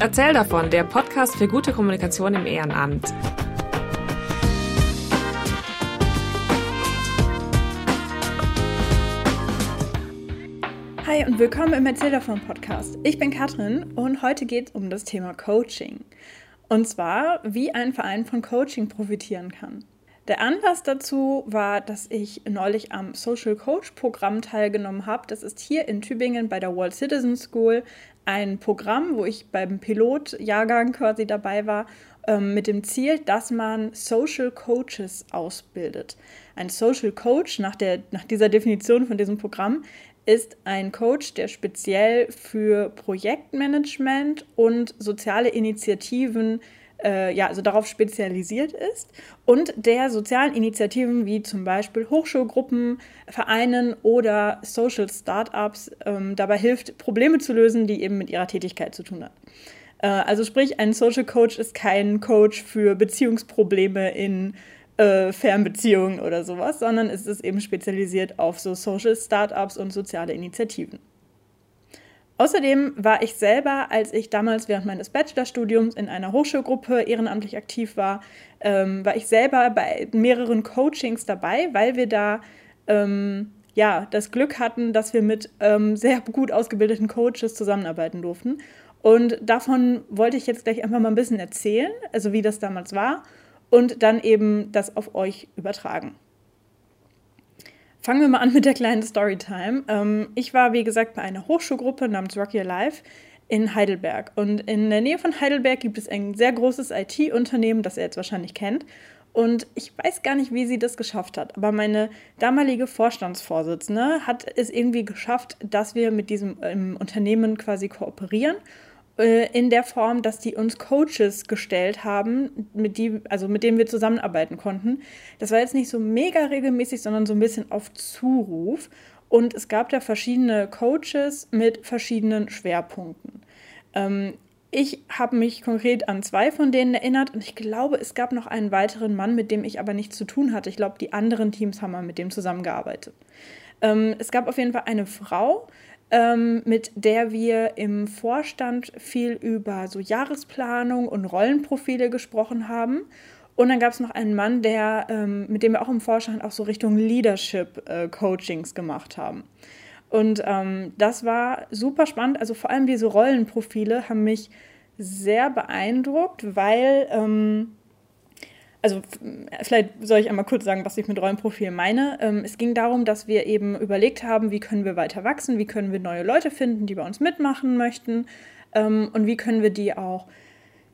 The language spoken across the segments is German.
Erzähl davon, der Podcast für gute Kommunikation im Ehrenamt. Hi und willkommen im Erzähl davon Podcast. Ich bin Katrin und heute geht es um das Thema Coaching. Und zwar, wie ein Verein von Coaching profitieren kann. Der Anlass dazu war, dass ich neulich am Social Coach Programm teilgenommen habe. Das ist hier in Tübingen bei der World Citizen School ein Programm, wo ich beim Pilotjahrgang quasi dabei war, ähm, mit dem Ziel, dass man Social Coaches ausbildet. Ein Social Coach nach, der, nach dieser Definition von diesem Programm ist ein Coach, der speziell für Projektmanagement und soziale Initiativen äh, ja, also darauf spezialisiert ist und der sozialen Initiativen wie zum Beispiel Hochschulgruppen, Vereinen oder Social Startups ähm, dabei hilft, Probleme zu lösen, die eben mit ihrer Tätigkeit zu tun haben. Äh, also sprich, ein Social Coach ist kein Coach für Beziehungsprobleme in äh, Fernbeziehungen oder sowas, sondern es ist eben spezialisiert auf so Social Startups und soziale Initiativen. Außerdem war ich selber, als ich damals während meines Bachelorstudiums in einer Hochschulgruppe ehrenamtlich aktiv war, ähm, war ich selber bei mehreren Coachings dabei, weil wir da ähm, ja das Glück hatten, dass wir mit ähm, sehr gut ausgebildeten Coaches zusammenarbeiten durften. Und davon wollte ich jetzt gleich einfach mal ein bisschen erzählen, also wie das damals war und dann eben das auf euch übertragen. Fangen wir mal an mit der kleinen Storytime. Ähm, ich war, wie gesagt, bei einer Hochschulgruppe namens Rocky Alive in Heidelberg. Und in der Nähe von Heidelberg gibt es ein sehr großes IT-Unternehmen, das ihr jetzt wahrscheinlich kennt. Und ich weiß gar nicht, wie sie das geschafft hat. Aber meine damalige Vorstandsvorsitzende hat es irgendwie geschafft, dass wir mit diesem Unternehmen quasi kooperieren äh, in der Form, dass die uns Coaches gestellt haben, mit, die, also mit denen wir zusammenarbeiten konnten. Das war jetzt nicht so mega regelmäßig, sondern so ein bisschen auf Zuruf. Und es gab da verschiedene Coaches mit verschiedenen Schwerpunkten. Ähm, ich habe mich konkret an zwei von denen erinnert und ich glaube, es gab noch einen weiteren Mann, mit dem ich aber nichts zu tun hatte. Ich glaube, die anderen Teams haben mal mit dem zusammengearbeitet. Ähm, es gab auf jeden Fall eine Frau, ähm, mit der wir im Vorstand viel über so Jahresplanung und Rollenprofile gesprochen haben. Und dann gab es noch einen Mann, der, ähm, mit dem wir auch im Vorstand auch so Richtung Leadership-Coachings äh, gemacht haben. Und ähm, das war super spannend. Also vor allem diese Rollenprofile haben mich sehr beeindruckt, weil ähm, also vielleicht soll ich einmal kurz sagen, was ich mit Rollenprofil meine. Ähm, es ging darum, dass wir eben überlegt haben, wie können wir weiter wachsen, wie können wir neue Leute finden, die bei uns mitmachen möchten ähm, und wie können wir die auch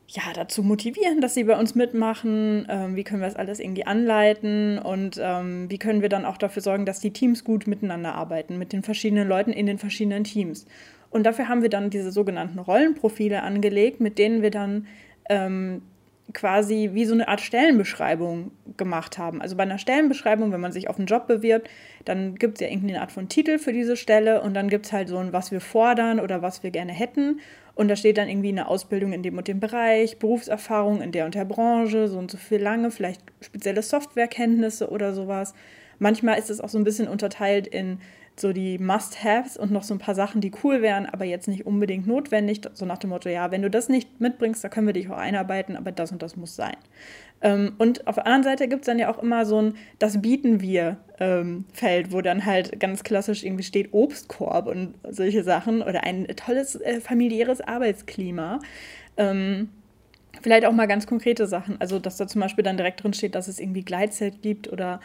ja, dazu motivieren, dass sie bei uns mitmachen, ähm, wie können wir das alles irgendwie anleiten und ähm, wie können wir dann auch dafür sorgen, dass die Teams gut miteinander arbeiten, mit den verschiedenen Leuten in den verschiedenen Teams. Und dafür haben wir dann diese sogenannten Rollenprofile angelegt, mit denen wir dann ähm, quasi wie so eine Art Stellenbeschreibung gemacht haben. Also bei einer Stellenbeschreibung, wenn man sich auf einen Job bewirbt, dann gibt es ja irgendeine Art von Titel für diese Stelle und dann gibt es halt so ein, was wir fordern oder was wir gerne hätten. Und da steht dann irgendwie eine Ausbildung in dem und dem Bereich, Berufserfahrung in der und der Branche, so und so viel lange, vielleicht spezielle Softwarekenntnisse oder sowas. Manchmal ist es auch so ein bisschen unterteilt in so die Must-Haves und noch so ein paar Sachen, die cool wären, aber jetzt nicht unbedingt notwendig. So nach dem Motto, ja, wenn du das nicht mitbringst, da können wir dich auch einarbeiten, aber das und das muss sein. Ähm, und auf der anderen Seite gibt es dann ja auch immer so ein Das bieten wir ähm, Feld, wo dann halt ganz klassisch irgendwie steht Obstkorb und solche Sachen oder ein tolles äh, familiäres Arbeitsklima. Ähm, vielleicht auch mal ganz konkrete Sachen. Also, dass da zum Beispiel dann direkt drin steht, dass es irgendwie Gleitzeit gibt oder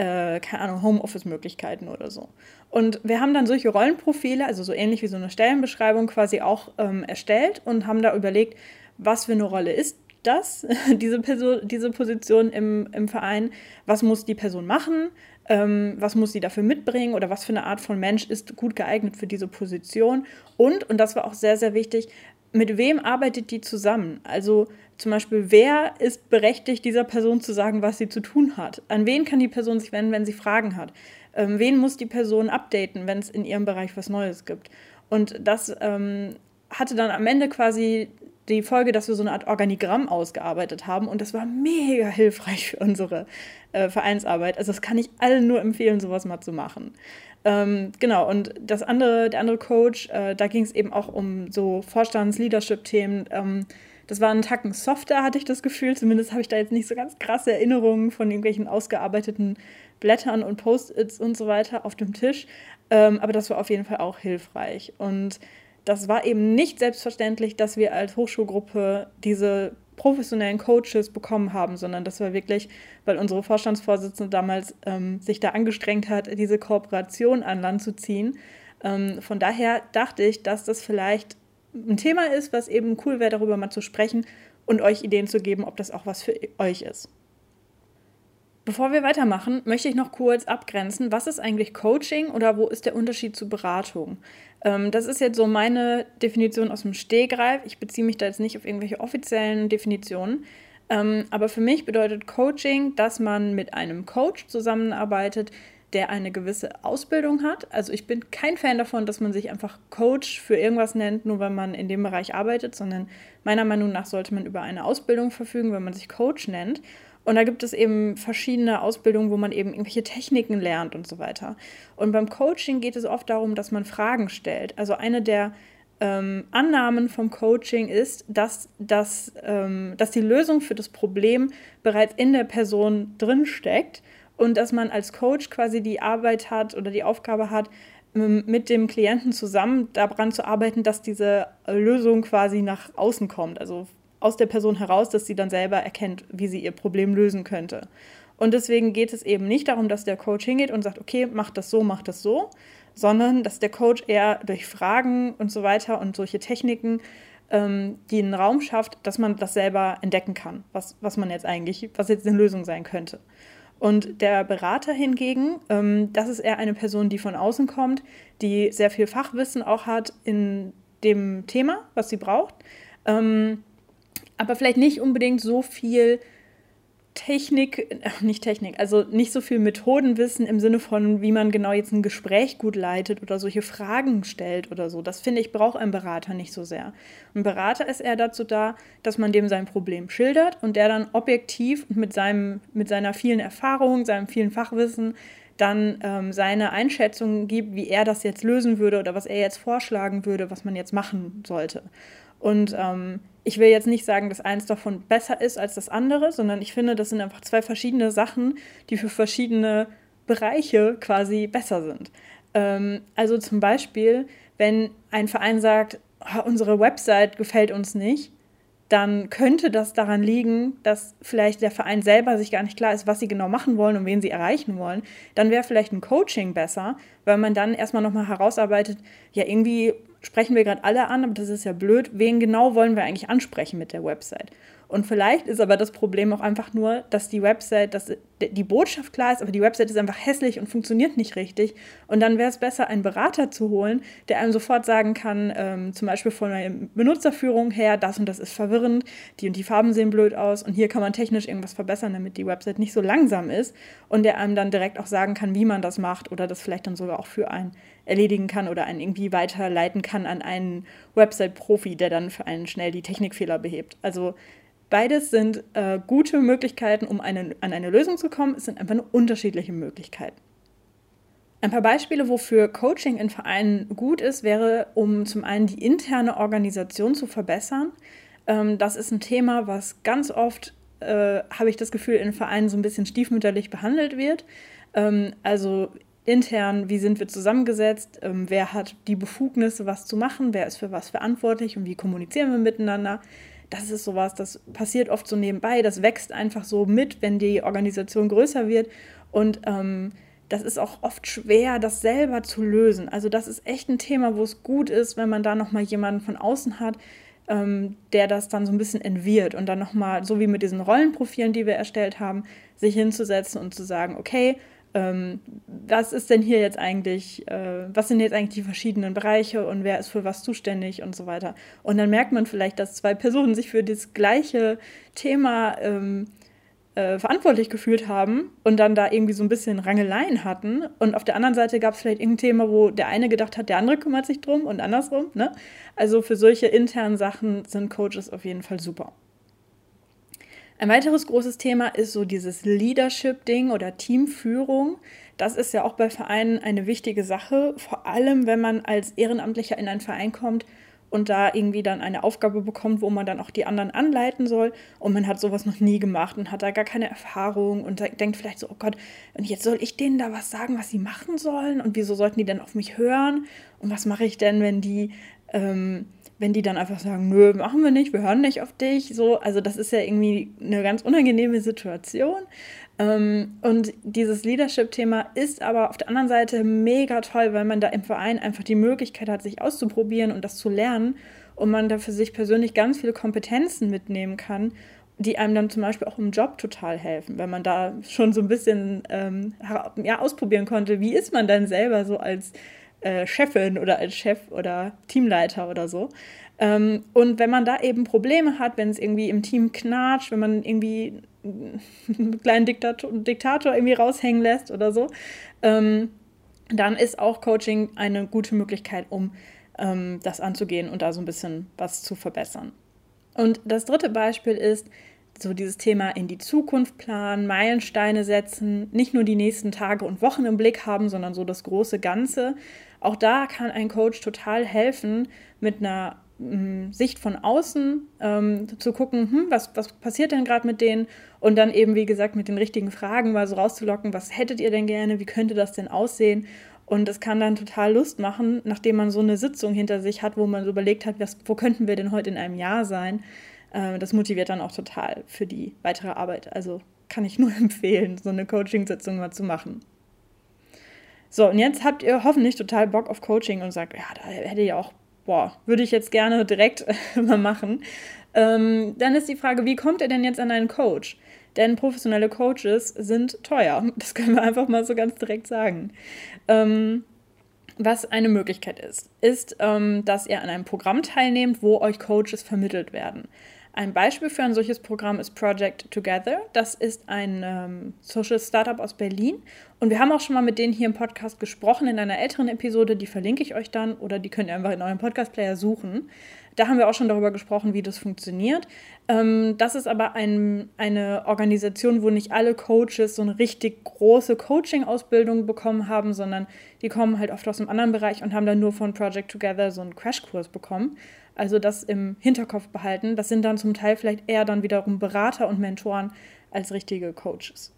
äh, keine Ahnung, Homeoffice-Möglichkeiten oder so. Und wir haben dann solche Rollenprofile, also so ähnlich wie so eine Stellenbeschreibung quasi auch ähm, erstellt und haben da überlegt, was für eine Rolle ist das, diese, Person, diese Position im, im Verein, was muss die Person machen, ähm, was muss sie dafür mitbringen? Oder was für eine Art von Mensch ist gut geeignet für diese Position? Und, und das war auch sehr, sehr wichtig, mit wem arbeitet die zusammen? Also zum Beispiel, wer ist berechtigt, dieser Person zu sagen, was sie zu tun hat? An wen kann die Person sich wenden, wenn sie Fragen hat? Ähm, wen muss die Person updaten, wenn es in ihrem Bereich was Neues gibt? Und das ähm, hatte dann am Ende quasi die Folge, dass wir so eine Art Organigramm ausgearbeitet haben und das war mega hilfreich für unsere äh, Vereinsarbeit. Also das kann ich allen nur empfehlen, sowas mal zu machen. Ähm, genau, und das andere, der andere Coach, äh, da ging es eben auch um so Vorstands-Leadership-Themen. Ähm, das war ein Tacken softer, hatte ich das Gefühl. Zumindest habe ich da jetzt nicht so ganz krasse Erinnerungen von irgendwelchen ausgearbeiteten Blättern und Post-its und so weiter auf dem Tisch. Ähm, aber das war auf jeden Fall auch hilfreich. Und das war eben nicht selbstverständlich, dass wir als Hochschulgruppe diese professionellen Coaches bekommen haben, sondern das war wirklich, weil unsere Vorstandsvorsitzende damals ähm, sich da angestrengt hat, diese Kooperation an Land zu ziehen. Ähm, von daher dachte ich, dass das vielleicht ein Thema ist, was eben cool wäre, darüber mal zu sprechen und euch Ideen zu geben, ob das auch was für euch ist. Bevor wir weitermachen, möchte ich noch kurz abgrenzen, was ist eigentlich Coaching oder wo ist der Unterschied zu Beratung? Ähm, das ist jetzt so meine Definition aus dem Stehgreif. Ich beziehe mich da jetzt nicht auf irgendwelche offiziellen Definitionen. Ähm, aber für mich bedeutet Coaching, dass man mit einem Coach zusammenarbeitet, der eine gewisse Ausbildung hat. Also ich bin kein Fan davon, dass man sich einfach Coach für irgendwas nennt, nur weil man in dem Bereich arbeitet, sondern meiner Meinung nach sollte man über eine Ausbildung verfügen, wenn man sich Coach nennt. Und da gibt es eben verschiedene Ausbildungen, wo man eben irgendwelche Techniken lernt und so weiter. Und beim Coaching geht es oft darum, dass man Fragen stellt. Also eine der ähm, Annahmen vom Coaching ist, dass, dass, ähm, dass die Lösung für das Problem bereits in der Person drinsteckt und dass man als Coach quasi die Arbeit hat oder die Aufgabe hat, ähm, mit dem Klienten zusammen daran zu arbeiten, dass diese Lösung quasi nach außen kommt. Also aus der Person heraus, dass sie dann selber erkennt, wie sie ihr Problem lösen könnte. Und deswegen geht es eben nicht darum, dass der Coach hingeht und sagt, okay, mach das so, mach das so, sondern dass der Coach eher durch Fragen und so weiter und solche Techniken ähm, die einen Raum schafft, dass man das selber entdecken kann, was, was man jetzt eigentlich, was jetzt eine Lösung sein könnte. Und der Berater hingegen, ähm, das ist eher eine Person, die von außen kommt, die sehr viel Fachwissen auch hat in dem Thema, was sie braucht. Ähm, aber vielleicht nicht unbedingt so viel Technik, äh, nicht Technik, also nicht so viel Methodenwissen im Sinne von, wie man genau jetzt ein Gespräch gut leitet oder solche Fragen stellt oder so. Das finde ich, braucht ein Berater nicht so sehr. Ein Berater ist eher dazu da, dass man dem sein Problem schildert und der dann objektiv und mit, seinem, mit seiner vielen Erfahrung, seinem vielen Fachwissen dann ähm, seine Einschätzung gibt, wie er das jetzt lösen würde oder was er jetzt vorschlagen würde, was man jetzt machen sollte. Und ähm, ich will jetzt nicht sagen, dass eins davon besser ist als das andere, sondern ich finde, das sind einfach zwei verschiedene Sachen, die für verschiedene Bereiche quasi besser sind. Ähm, also zum Beispiel, wenn ein Verein sagt, unsere Website gefällt uns nicht, dann könnte das daran liegen, dass vielleicht der Verein selber sich gar nicht klar ist, was sie genau machen wollen und wen sie erreichen wollen. Dann wäre vielleicht ein Coaching besser, weil man dann erstmal nochmal herausarbeitet, ja, irgendwie sprechen wir gerade alle an, aber das ist ja blöd. Wen genau wollen wir eigentlich ansprechen mit der Website? Und vielleicht ist aber das Problem auch einfach nur, dass die Website, dass die Botschaft klar ist, aber die Website ist einfach hässlich und funktioniert nicht richtig. Und dann wäre es besser, einen Berater zu holen, der einem sofort sagen kann, ähm, zum Beispiel von der Benutzerführung her, das und das ist verwirrend, die und die Farben sehen blöd aus und hier kann man technisch irgendwas verbessern, damit die Website nicht so langsam ist. Und der einem dann direkt auch sagen kann, wie man das macht oder das vielleicht dann sogar auch für einen erledigen kann oder einen irgendwie weiterleiten kann an einen Website-Profi, der dann für einen schnell die Technikfehler behebt. Also Beides sind äh, gute Möglichkeiten, um eine, an eine Lösung zu kommen. Es sind einfach nur unterschiedliche Möglichkeiten. Ein paar Beispiele, wofür Coaching in Vereinen gut ist, wäre, um zum einen die interne Organisation zu verbessern. Ähm, das ist ein Thema, was ganz oft, äh, habe ich das Gefühl, in Vereinen so ein bisschen stiefmütterlich behandelt wird. Ähm, also intern, wie sind wir zusammengesetzt, ähm, wer hat die Befugnisse, was zu machen, wer ist für was verantwortlich und wie kommunizieren wir miteinander das ist sowas, das passiert oft so nebenbei, das wächst einfach so mit, wenn die Organisation größer wird. Und ähm, das ist auch oft schwer, das selber zu lösen. Also das ist echt ein Thema, wo es gut ist, wenn man da nochmal jemanden von außen hat, ähm, der das dann so ein bisschen entwirrt und dann nochmal, so wie mit diesen Rollenprofilen, die wir erstellt haben, sich hinzusetzen und zu sagen, okay, ähm, was ist denn hier jetzt eigentlich, äh, was sind jetzt eigentlich die verschiedenen Bereiche und wer ist für was zuständig und so weiter. Und dann merkt man vielleicht, dass zwei Personen sich für das gleiche Thema ähm, äh, verantwortlich gefühlt haben und dann da irgendwie so ein bisschen Rangeleien hatten. Und auf der anderen Seite gab es vielleicht irgendein Thema, wo der eine gedacht hat, der andere kümmert sich drum und andersrum. Ne? Also für solche internen Sachen sind Coaches auf jeden Fall super. Ein weiteres großes Thema ist so dieses Leadership-Ding oder Teamführung. Das ist ja auch bei Vereinen eine wichtige Sache, vor allem wenn man als Ehrenamtlicher in einen Verein kommt und da irgendwie dann eine Aufgabe bekommt, wo man dann auch die anderen anleiten soll. Und man hat sowas noch nie gemacht und hat da gar keine Erfahrung und denkt vielleicht so, oh Gott, und jetzt soll ich denen da was sagen, was sie machen sollen? Und wieso sollten die denn auf mich hören? Und was mache ich denn, wenn die, ähm, wenn die dann einfach sagen, nö, machen wir nicht, wir hören nicht auf dich, so, also das ist ja irgendwie eine ganz unangenehme Situation. Ähm, und dieses Leadership-Thema ist aber auf der anderen Seite mega toll, weil man da im Verein einfach die Möglichkeit hat, sich auszuprobieren und das zu lernen und man da für sich persönlich ganz viele Kompetenzen mitnehmen kann, die einem dann zum Beispiel auch im Job total helfen, wenn man da schon so ein bisschen ähm, ja, ausprobieren konnte, wie ist man dann selber so als äh, Chefin oder als Chef oder Teamleiter oder so. Ähm, und wenn man da eben Probleme hat, wenn es irgendwie im Team knatscht, wenn man irgendwie einen kleinen Diktator, Diktator irgendwie raushängen lässt oder so, ähm, dann ist auch Coaching eine gute Möglichkeit, um ähm, das anzugehen und da so ein bisschen was zu verbessern. Und das dritte Beispiel ist so dieses Thema in die Zukunft planen, Meilensteine setzen, nicht nur die nächsten Tage und Wochen im Blick haben, sondern so das große Ganze. Auch da kann ein Coach total helfen, mit einer Sicht von außen ähm, zu gucken, hm, was, was passiert denn gerade mit denen und dann eben, wie gesagt, mit den richtigen Fragen mal so rauszulocken, was hättet ihr denn gerne, wie könnte das denn aussehen? Und das kann dann total Lust machen, nachdem man so eine Sitzung hinter sich hat, wo man so überlegt hat, was, wo könnten wir denn heute in einem Jahr sein? Äh, das motiviert dann auch total für die weitere Arbeit. Also kann ich nur empfehlen, so eine Coaching-Sitzung mal zu machen. So, und jetzt habt ihr hoffentlich total Bock auf Coaching und sagt, ja, da hätte ich auch boah, würde ich jetzt gerne direkt mal machen. Ähm, dann ist die Frage, wie kommt ihr denn jetzt an einen Coach? Denn professionelle Coaches sind teuer. Das können wir einfach mal so ganz direkt sagen. Ähm, was eine Möglichkeit ist, ist, ähm, dass ihr an einem Programm teilnehmt, wo euch Coaches vermittelt werden. Ein Beispiel für ein solches Programm ist Project Together. Das ist ein ähm, Social Startup aus Berlin. Und wir haben auch schon mal mit denen hier im Podcast gesprochen in einer älteren Episode. Die verlinke ich euch dann oder die könnt ihr einfach in eurem Podcast-Player suchen. Da haben wir auch schon darüber gesprochen, wie das funktioniert. Ähm, das ist aber ein, eine Organisation, wo nicht alle Coaches so eine richtig große Coaching-Ausbildung bekommen haben, sondern die kommen halt oft aus einem anderen Bereich und haben dann nur von Project Together so einen Crashkurs bekommen. Also das im Hinterkopf behalten. Das sind dann zum Teil vielleicht eher dann wiederum Berater und Mentoren als richtige Coaches.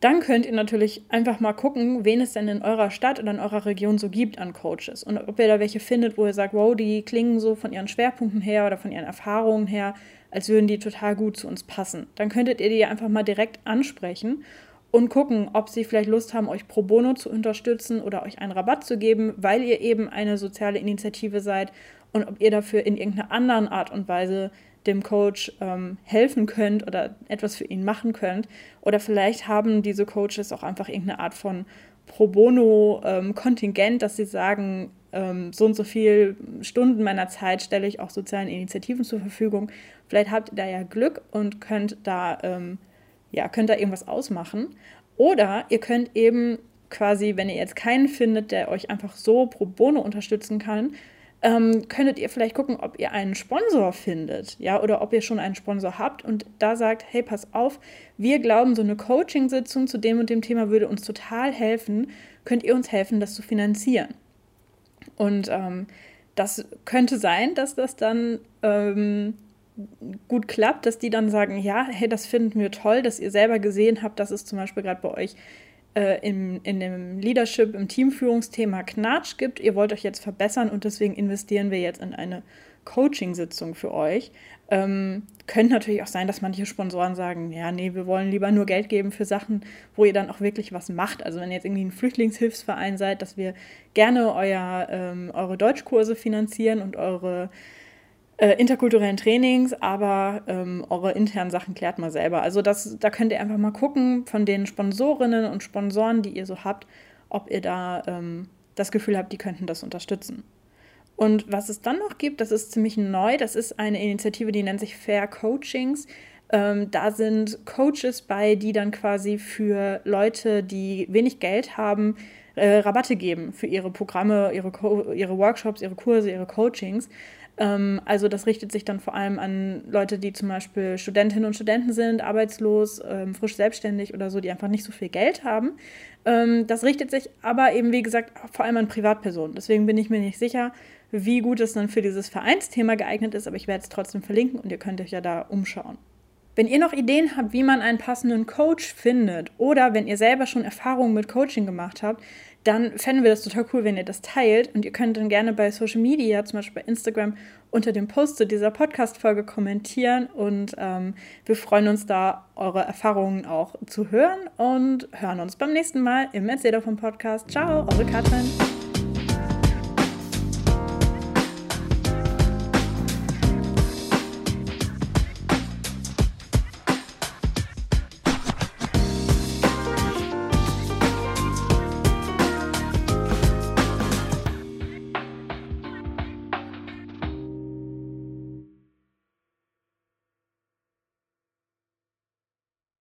Dann könnt ihr natürlich einfach mal gucken, wen es denn in eurer Stadt oder in eurer Region so gibt an Coaches. Und ob ihr da welche findet, wo ihr sagt, wow, die klingen so von ihren Schwerpunkten her oder von ihren Erfahrungen her, als würden die total gut zu uns passen. Dann könntet ihr die einfach mal direkt ansprechen und gucken, ob sie vielleicht Lust haben, euch pro bono zu unterstützen oder euch einen Rabatt zu geben, weil ihr eben eine soziale Initiative seid und ob ihr dafür in irgendeiner anderen Art und Weise dem Coach ähm, helfen könnt oder etwas für ihn machen könnt. Oder vielleicht haben diese Coaches auch einfach irgendeine Art von Pro Bono-Kontingent, ähm, dass sie sagen, ähm, so und so viele Stunden meiner Zeit stelle ich auch sozialen Initiativen zur Verfügung. Vielleicht habt ihr da ja Glück und könnt da, ähm, ja, könnt da irgendwas ausmachen. Oder ihr könnt eben quasi, wenn ihr jetzt keinen findet, der euch einfach so pro bono unterstützen kann, ähm, könntet ihr vielleicht gucken, ob ihr einen Sponsor findet, ja, oder ob ihr schon einen Sponsor habt und da sagt, hey, pass auf, wir glauben, so eine Coaching-Sitzung zu dem und dem Thema würde uns total helfen. Könnt ihr uns helfen, das zu finanzieren? Und ähm, das könnte sein, dass das dann ähm, gut klappt, dass die dann sagen, ja, hey, das finden wir toll, dass ihr selber gesehen habt, dass es zum Beispiel gerade bei euch äh, im, in dem Leadership, im Teamführungsthema Knatsch gibt. Ihr wollt euch jetzt verbessern und deswegen investieren wir jetzt in eine Coaching-Sitzung für euch. Ähm, könnte natürlich auch sein, dass manche Sponsoren sagen, ja, nee, wir wollen lieber nur Geld geben für Sachen, wo ihr dann auch wirklich was macht. Also wenn ihr jetzt irgendwie ein Flüchtlingshilfsverein seid, dass wir gerne euer, ähm, eure Deutschkurse finanzieren und eure äh, interkulturellen Trainings, aber ähm, eure internen Sachen klärt mal selber. Also das, da könnt ihr einfach mal gucken von den Sponsorinnen und Sponsoren, die ihr so habt, ob ihr da ähm, das Gefühl habt, die könnten das unterstützen. Und was es dann noch gibt, das ist ziemlich neu, das ist eine Initiative, die nennt sich Fair Coachings. Ähm, da sind Coaches bei, die dann quasi für Leute, die wenig Geld haben, äh, Rabatte geben für ihre Programme, ihre, ihre Workshops, ihre Kurse, ihre Coachings. Ähm, also das richtet sich dann vor allem an Leute, die zum Beispiel Studentinnen und Studenten sind, arbeitslos, ähm, frisch selbstständig oder so, die einfach nicht so viel Geld haben. Ähm, das richtet sich aber eben, wie gesagt, vor allem an Privatpersonen. Deswegen bin ich mir nicht sicher, wie gut es dann für dieses Vereinsthema geeignet ist, aber ich werde es trotzdem verlinken und ihr könnt euch ja da umschauen. Wenn ihr noch Ideen habt, wie man einen passenden Coach findet oder wenn ihr selber schon Erfahrungen mit Coaching gemacht habt, dann fänden wir das total cool, wenn ihr das teilt. Und ihr könnt dann gerne bei Social Media, zum Beispiel bei Instagram, unter dem Post zu dieser Podcast-Folge kommentieren. Und ähm, wir freuen uns da, eure Erfahrungen auch zu hören und hören uns beim nächsten Mal im Erzähler vom Podcast. Ciao, eure Katrin.